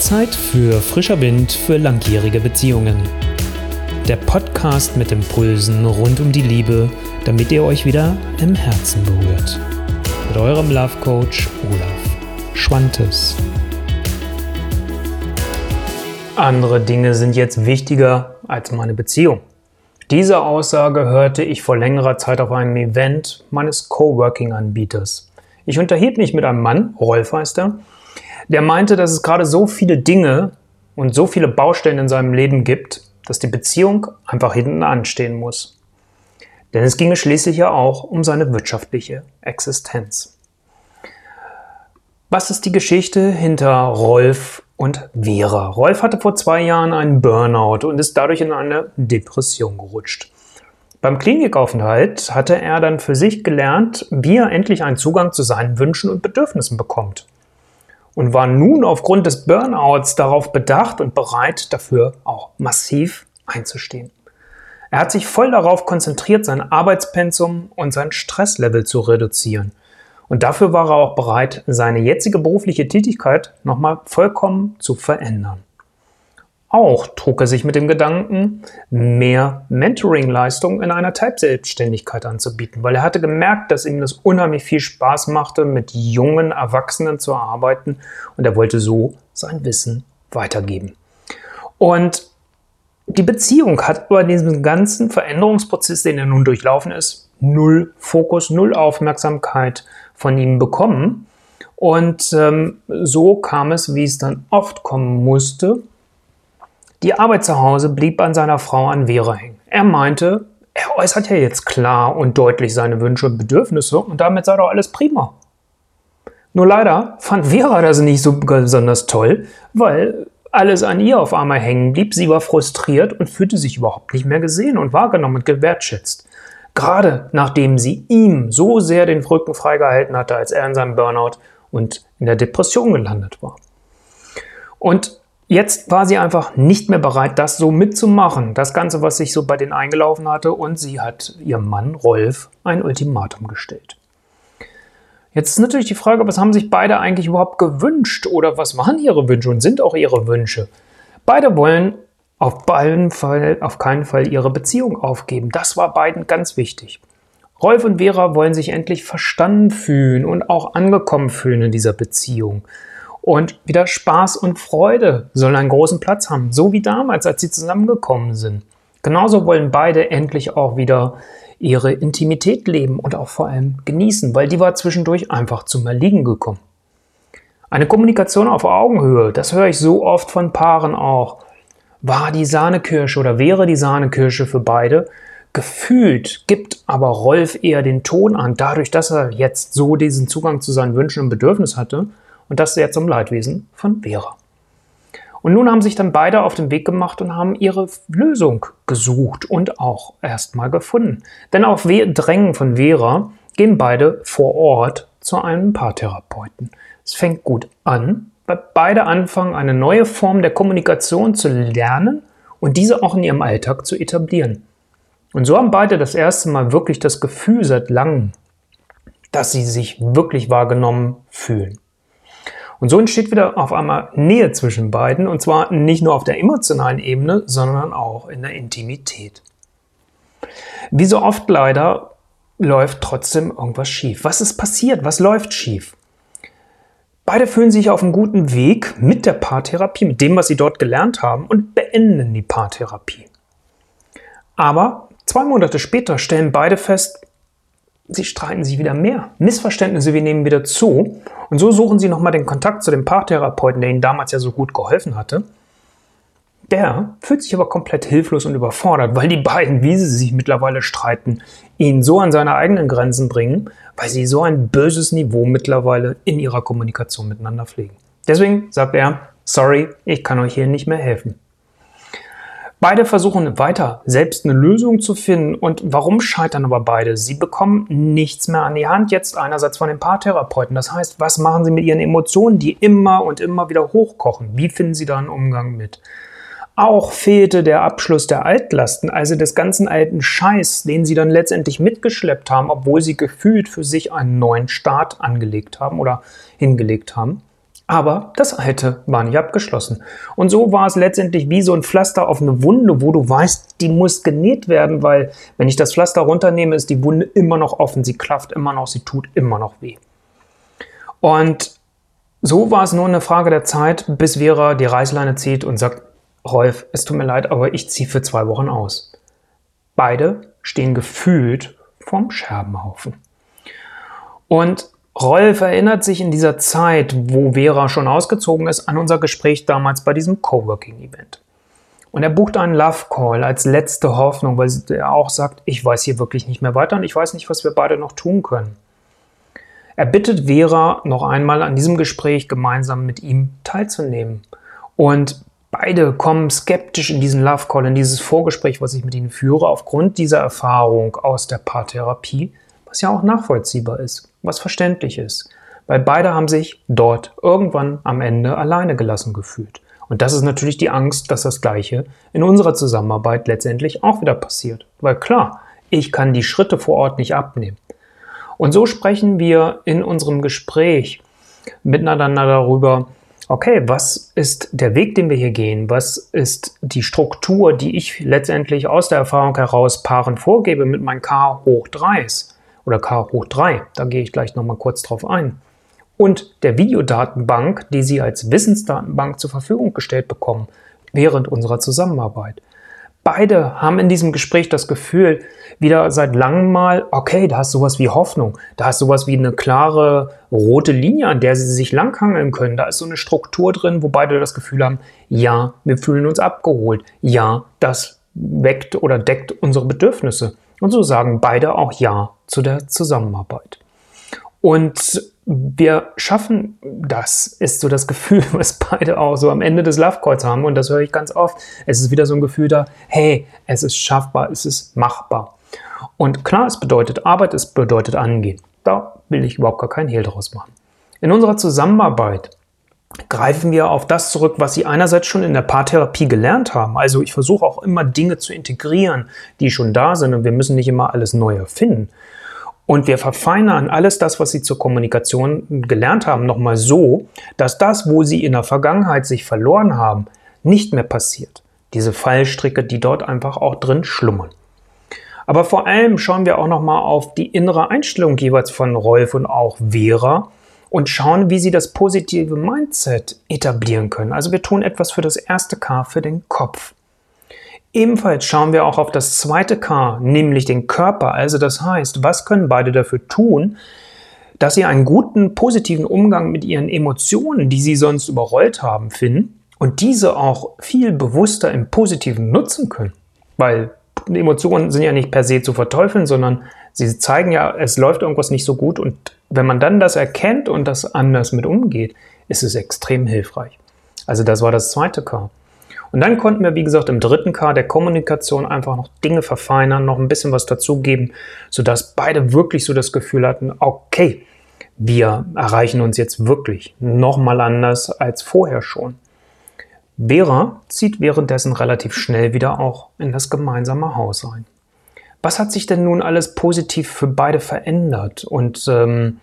Zeit für frischer Wind für langjährige Beziehungen. Der Podcast mit Impulsen rund um die Liebe, damit ihr euch wieder im Herzen berührt. Mit eurem Love Coach Olaf Schwantes. Andere Dinge sind jetzt wichtiger als meine Beziehung. Diese Aussage hörte ich vor längerer Zeit auf einem Event meines Coworking-Anbieters. Ich unterhielt mich mit einem Mann, Rolf heißt er, der meinte, dass es gerade so viele Dinge und so viele Baustellen in seinem Leben gibt, dass die Beziehung einfach hinten anstehen muss. Denn es ginge schließlich ja auch um seine wirtschaftliche Existenz. Was ist die Geschichte hinter Rolf und Vera? Rolf hatte vor zwei Jahren einen Burnout und ist dadurch in eine Depression gerutscht. Beim Klinikaufenthalt hatte er dann für sich gelernt, wie er endlich einen Zugang zu seinen Wünschen und Bedürfnissen bekommt und war nun aufgrund des Burnouts darauf bedacht und bereit, dafür auch massiv einzustehen. Er hat sich voll darauf konzentriert, sein Arbeitspensum und sein Stresslevel zu reduzieren. Und dafür war er auch bereit, seine jetzige berufliche Tätigkeit nochmal vollkommen zu verändern. Auch trug er sich mit dem Gedanken, mehr Mentoring-Leistung in einer Type-Selbstständigkeit anzubieten, weil er hatte gemerkt, dass ihm das unheimlich viel Spaß machte, mit jungen Erwachsenen zu arbeiten und er wollte so sein Wissen weitergeben. Und die Beziehung hat bei diesem ganzen Veränderungsprozess, den er nun durchlaufen ist, null Fokus, null Aufmerksamkeit von ihm bekommen. Und ähm, so kam es, wie es dann oft kommen musste, die Arbeit zu Hause blieb an seiner Frau an Vera hängen. Er meinte, er äußert ja jetzt klar und deutlich seine Wünsche und Bedürfnisse und damit sei doch alles prima. Nur leider fand Vera das nicht so besonders toll, weil alles an ihr auf einmal hängen blieb. Sie war frustriert und fühlte sich überhaupt nicht mehr gesehen und wahrgenommen und gewertschätzt. Gerade nachdem sie ihm so sehr den Rücken freigehalten hatte, als er in seinem Burnout und in der Depression gelandet war. Und Jetzt war sie einfach nicht mehr bereit, das so mitzumachen. Das Ganze, was sich so bei denen eingelaufen hatte. Und sie hat ihrem Mann Rolf ein Ultimatum gestellt. Jetzt ist natürlich die Frage, was haben sich beide eigentlich überhaupt gewünscht? Oder was waren ihre Wünsche und sind auch ihre Wünsche? Beide wollen auf, Fall, auf keinen Fall ihre Beziehung aufgeben. Das war beiden ganz wichtig. Rolf und Vera wollen sich endlich verstanden fühlen und auch angekommen fühlen in dieser Beziehung. Und wieder Spaß und Freude sollen einen großen Platz haben, so wie damals, als sie zusammengekommen sind. Genauso wollen beide endlich auch wieder ihre Intimität leben und auch vor allem genießen, weil die war zwischendurch einfach zum Erliegen gekommen. Eine Kommunikation auf Augenhöhe, das höre ich so oft von Paaren auch, war die Sahnekirsche oder wäre die Sahnekirsche für beide. Gefühlt gibt aber Rolf eher den Ton an, dadurch, dass er jetzt so diesen Zugang zu seinen Wünschen und Bedürfnissen hatte und das sehr zum Leidwesen von Vera. Und nun haben sich dann beide auf den Weg gemacht und haben ihre Lösung gesucht und auch erstmal gefunden. Denn auf Drängen von Vera gehen beide vor Ort zu einem Paartherapeuten. Es fängt gut an, weil beide anfangen, eine neue Form der Kommunikation zu lernen und diese auch in ihrem Alltag zu etablieren. Und so haben beide das erste Mal wirklich das Gefühl seit langem, dass sie sich wirklich wahrgenommen fühlen. Und so entsteht wieder auf einmal Nähe zwischen beiden und zwar nicht nur auf der emotionalen Ebene, sondern auch in der Intimität. Wie so oft leider läuft trotzdem irgendwas schief. Was ist passiert? Was läuft schief? Beide fühlen sich auf einem guten Weg mit der Paartherapie, mit dem, was sie dort gelernt haben und beenden die Paartherapie. Aber zwei Monate später stellen beide fest, sie streiten sich wieder mehr. Missverständnisse, wir nehmen wieder zu. Und so suchen sie nochmal den Kontakt zu dem Paartherapeuten, der ihnen damals ja so gut geholfen hatte. Der fühlt sich aber komplett hilflos und überfordert, weil die beiden, wie sie sich mittlerweile streiten, ihn so an seine eigenen Grenzen bringen, weil sie so ein böses Niveau mittlerweile in ihrer Kommunikation miteinander pflegen. Deswegen sagt er, sorry, ich kann euch hier nicht mehr helfen. Beide versuchen weiter, selbst eine Lösung zu finden. Und warum scheitern aber beide? Sie bekommen nichts mehr an die Hand, jetzt einerseits von den Paartherapeuten. Das heißt, was machen sie mit ihren Emotionen, die immer und immer wieder hochkochen? Wie finden sie da einen Umgang mit? Auch fehlte der Abschluss der Altlasten, also des ganzen alten Scheiß, den sie dann letztendlich mitgeschleppt haben, obwohl sie gefühlt für sich einen neuen Start angelegt haben oder hingelegt haben. Aber das alte war nicht abgeschlossen. Und so war es letztendlich wie so ein Pflaster auf eine Wunde, wo du weißt, die muss genäht werden, weil wenn ich das Pflaster runternehme, ist die Wunde immer noch offen, sie klafft immer noch, sie tut immer noch weh. Und so war es nur eine Frage der Zeit, bis Vera die Reißleine zieht und sagt, Rolf, es tut mir leid, aber ich ziehe für zwei Wochen aus. Beide stehen gefühlt vom Scherbenhaufen. Und Rolf erinnert sich in dieser Zeit, wo Vera schon ausgezogen ist, an unser Gespräch damals bei diesem Coworking-Event. Und er bucht einen Love Call als letzte Hoffnung, weil er auch sagt, ich weiß hier wirklich nicht mehr weiter und ich weiß nicht, was wir beide noch tun können. Er bittet Vera noch einmal an diesem Gespräch gemeinsam mit ihm teilzunehmen. Und beide kommen skeptisch in diesen Love Call, in dieses Vorgespräch, was ich mit ihnen führe, aufgrund dieser Erfahrung aus der Paartherapie, was ja auch nachvollziehbar ist was verständlich ist, weil beide haben sich dort irgendwann am Ende alleine gelassen gefühlt. Und das ist natürlich die Angst, dass das Gleiche in unserer Zusammenarbeit letztendlich auch wieder passiert. Weil klar, ich kann die Schritte vor Ort nicht abnehmen. Und so sprechen wir in unserem Gespräch miteinander darüber, okay, was ist der Weg, den wir hier gehen? Was ist die Struktur, die ich letztendlich aus der Erfahrung heraus Paaren vorgebe mit meinen K hoch 3s? Oder K hoch 3. Da gehe ich gleich nochmal kurz drauf ein. Und der Videodatenbank, die Sie als Wissensdatenbank zur Verfügung gestellt bekommen während unserer Zusammenarbeit. Beide haben in diesem Gespräch das Gefühl, wieder seit langem mal, okay, da ist sowas wie Hoffnung, da ist sowas wie eine klare rote Linie, an der sie sich langhangeln können, da ist so eine Struktur drin, wo beide das Gefühl haben, ja, wir fühlen uns abgeholt, ja, das weckt oder deckt unsere Bedürfnisse. Und so sagen beide auch Ja zu der Zusammenarbeit. Und wir schaffen das, ist so das Gefühl, was beide auch so am Ende des Love Calls haben. Und das höre ich ganz oft. Es ist wieder so ein Gefühl da, hey, es ist schaffbar, es ist machbar. Und klar, es bedeutet Arbeit, es bedeutet Angehen. Da will ich überhaupt gar keinen Hehl draus machen. In unserer Zusammenarbeit greifen wir auf das zurück, was Sie einerseits schon in der Paartherapie gelernt haben. Also ich versuche auch immer Dinge zu integrieren, die schon da sind und wir müssen nicht immer alles neu erfinden. Und wir verfeinern alles das, was Sie zur Kommunikation gelernt haben, nochmal so, dass das, wo Sie in der Vergangenheit sich verloren haben, nicht mehr passiert. Diese Fallstricke, die dort einfach auch drin schlummern. Aber vor allem schauen wir auch nochmal auf die innere Einstellung jeweils von Rolf und auch Vera und schauen, wie sie das positive Mindset etablieren können. Also wir tun etwas für das erste K, für den Kopf. Ebenfalls schauen wir auch auf das zweite K, nämlich den Körper. Also das heißt, was können beide dafür tun, dass sie einen guten, positiven Umgang mit ihren Emotionen, die sie sonst überrollt haben, finden und diese auch viel bewusster im Positiven nutzen können. Weil Emotionen sind ja nicht per se zu verteufeln, sondern sie zeigen ja, es läuft irgendwas nicht so gut und wenn man dann das erkennt und das anders mit umgeht, ist es extrem hilfreich. Also das war das zweite K. Und dann konnten wir, wie gesagt, im dritten K der Kommunikation einfach noch Dinge verfeinern, noch ein bisschen was dazugeben, sodass beide wirklich so das Gefühl hatten, okay, wir erreichen uns jetzt wirklich nochmal anders als vorher schon. Vera zieht währenddessen relativ schnell wieder auch in das gemeinsame Haus ein. Was hat sich denn nun alles positiv für beide verändert? Und ähm,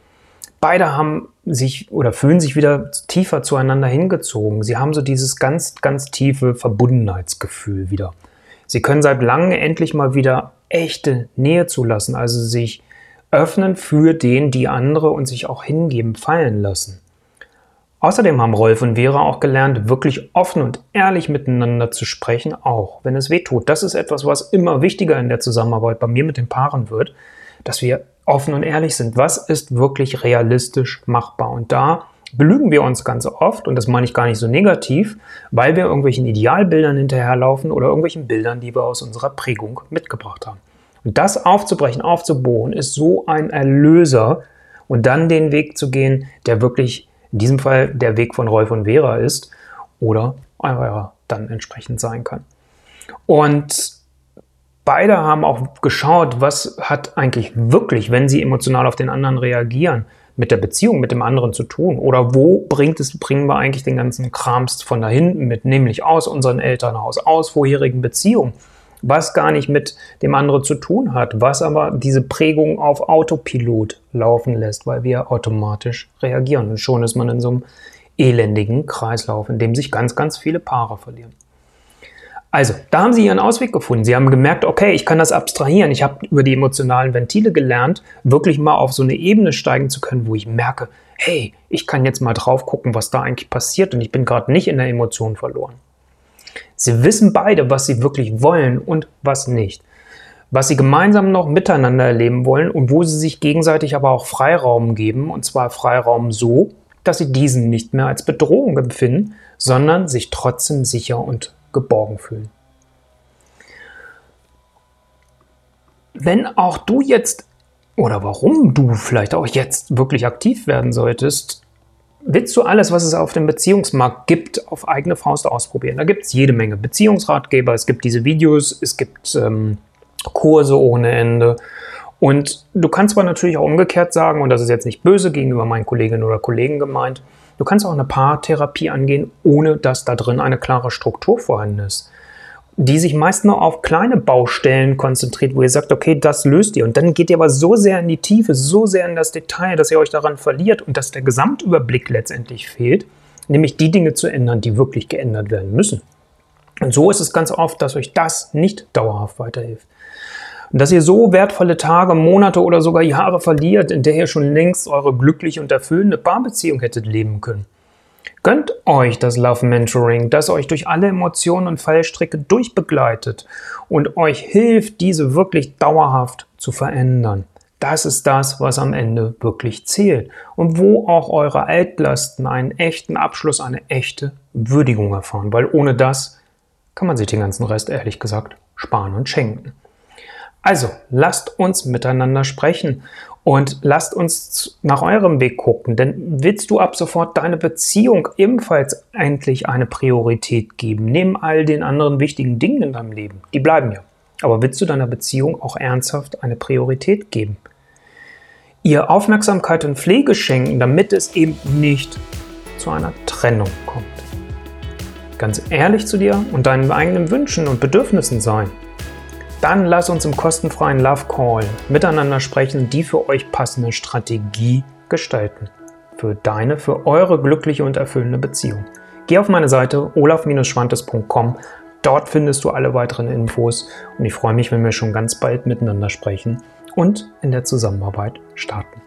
beide haben sich oder fühlen sich wieder tiefer zueinander hingezogen. Sie haben so dieses ganz, ganz tiefe Verbundenheitsgefühl wieder. Sie können seit langem endlich mal wieder echte Nähe zulassen, also sich öffnen für den, die andere und sich auch hingeben, fallen lassen. Außerdem haben Rolf und Vera auch gelernt, wirklich offen und ehrlich miteinander zu sprechen, auch wenn es weh tut. Das ist etwas, was immer wichtiger in der Zusammenarbeit bei mir mit den Paaren wird, dass wir offen und ehrlich sind. Was ist wirklich realistisch machbar? Und da belügen wir uns ganz oft, und das meine ich gar nicht so negativ, weil wir irgendwelchen Idealbildern hinterherlaufen oder irgendwelchen Bildern, die wir aus unserer Prägung mitgebracht haben. Und das aufzubrechen, aufzubohren, ist so ein Erlöser und dann den Weg zu gehen, der wirklich in diesem Fall der Weg von Rolf und Vera ist oder eurer dann entsprechend sein kann. Und beide haben auch geschaut, was hat eigentlich wirklich, wenn sie emotional auf den anderen reagieren, mit der Beziehung mit dem anderen zu tun? Oder wo bringt es, bringen wir eigentlich den ganzen Krams von da hinten mit, nämlich aus unserem Elternhaus, aus vorherigen Beziehungen? Was gar nicht mit dem anderen zu tun hat, was aber diese Prägung auf Autopilot laufen lässt, weil wir automatisch reagieren. Und schon ist man in so einem elendigen Kreislauf, in dem sich ganz, ganz viele Paare verlieren. Also, da haben sie ihren Ausweg gefunden. Sie haben gemerkt, okay, ich kann das abstrahieren. Ich habe über die emotionalen Ventile gelernt, wirklich mal auf so eine Ebene steigen zu können, wo ich merke, hey, ich kann jetzt mal drauf gucken, was da eigentlich passiert und ich bin gerade nicht in der Emotion verloren. Sie wissen beide, was sie wirklich wollen und was nicht. Was sie gemeinsam noch miteinander erleben wollen und wo sie sich gegenseitig aber auch Freiraum geben, und zwar Freiraum so, dass sie diesen nicht mehr als Bedrohung empfinden, sondern sich trotzdem sicher und geborgen fühlen. Wenn auch du jetzt oder warum du vielleicht auch jetzt wirklich aktiv werden solltest, willst du alles, was es auf dem Beziehungsmarkt gibt, auf eigene Faust ausprobieren. Da gibt es jede Menge Beziehungsratgeber, es gibt diese Videos, es gibt ähm, Kurse ohne Ende. Und du kannst aber natürlich auch umgekehrt sagen, und das ist jetzt nicht böse gegenüber meinen Kolleginnen oder Kollegen gemeint, du kannst auch eine Paartherapie angehen, ohne dass da drin eine klare Struktur vorhanden ist die sich meist nur auf kleine Baustellen konzentriert, wo ihr sagt, okay, das löst ihr. Und dann geht ihr aber so sehr in die Tiefe, so sehr in das Detail, dass ihr euch daran verliert und dass der Gesamtüberblick letztendlich fehlt, nämlich die Dinge zu ändern, die wirklich geändert werden müssen. Und so ist es ganz oft, dass euch das nicht dauerhaft weiterhilft. Und dass ihr so wertvolle Tage, Monate oder sogar Jahre verliert, in der ihr schon längst eure glückliche und erfüllende Paarbeziehung hättet leben können. Gönnt euch das Love Mentoring, das euch durch alle Emotionen und Fallstricke durchbegleitet und euch hilft, diese wirklich dauerhaft zu verändern. Das ist das, was am Ende wirklich zählt und wo auch eure Altlasten einen echten Abschluss, eine echte Würdigung erfahren, weil ohne das kann man sich den ganzen Rest ehrlich gesagt sparen und schenken. Also lasst uns miteinander sprechen und lasst uns nach eurem Weg gucken, denn willst du ab sofort deine Beziehung ebenfalls endlich eine Priorität geben, neben all den anderen wichtigen Dingen in deinem Leben? Die bleiben ja. Aber willst du deiner Beziehung auch ernsthaft eine Priorität geben? Ihr Aufmerksamkeit und Pflege schenken, damit es eben nicht zu einer Trennung kommt. Ganz ehrlich zu dir und deinen eigenen Wünschen und Bedürfnissen sein. Dann lass uns im kostenfreien Love Call miteinander sprechen, die für euch passende Strategie gestalten. Für deine, für eure glückliche und erfüllende Beziehung. Geh auf meine Seite olaf-schwantes.com. Dort findest du alle weiteren Infos und ich freue mich, wenn wir schon ganz bald miteinander sprechen und in der Zusammenarbeit starten.